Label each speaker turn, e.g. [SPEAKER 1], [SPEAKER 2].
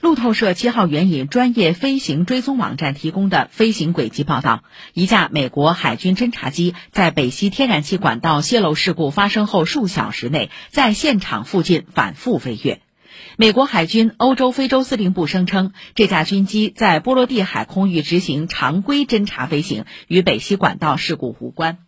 [SPEAKER 1] 路透社七号援引专业飞行追踪网站提供的飞行轨迹报道一架美国海军侦察机在北溪天然气管道泄漏事故发生后数小时内在现场附近反复飞跃。美国海军欧洲非洲司令部声称这架军机在波罗的海空域执行常规侦察飞行与北溪管道事故无关。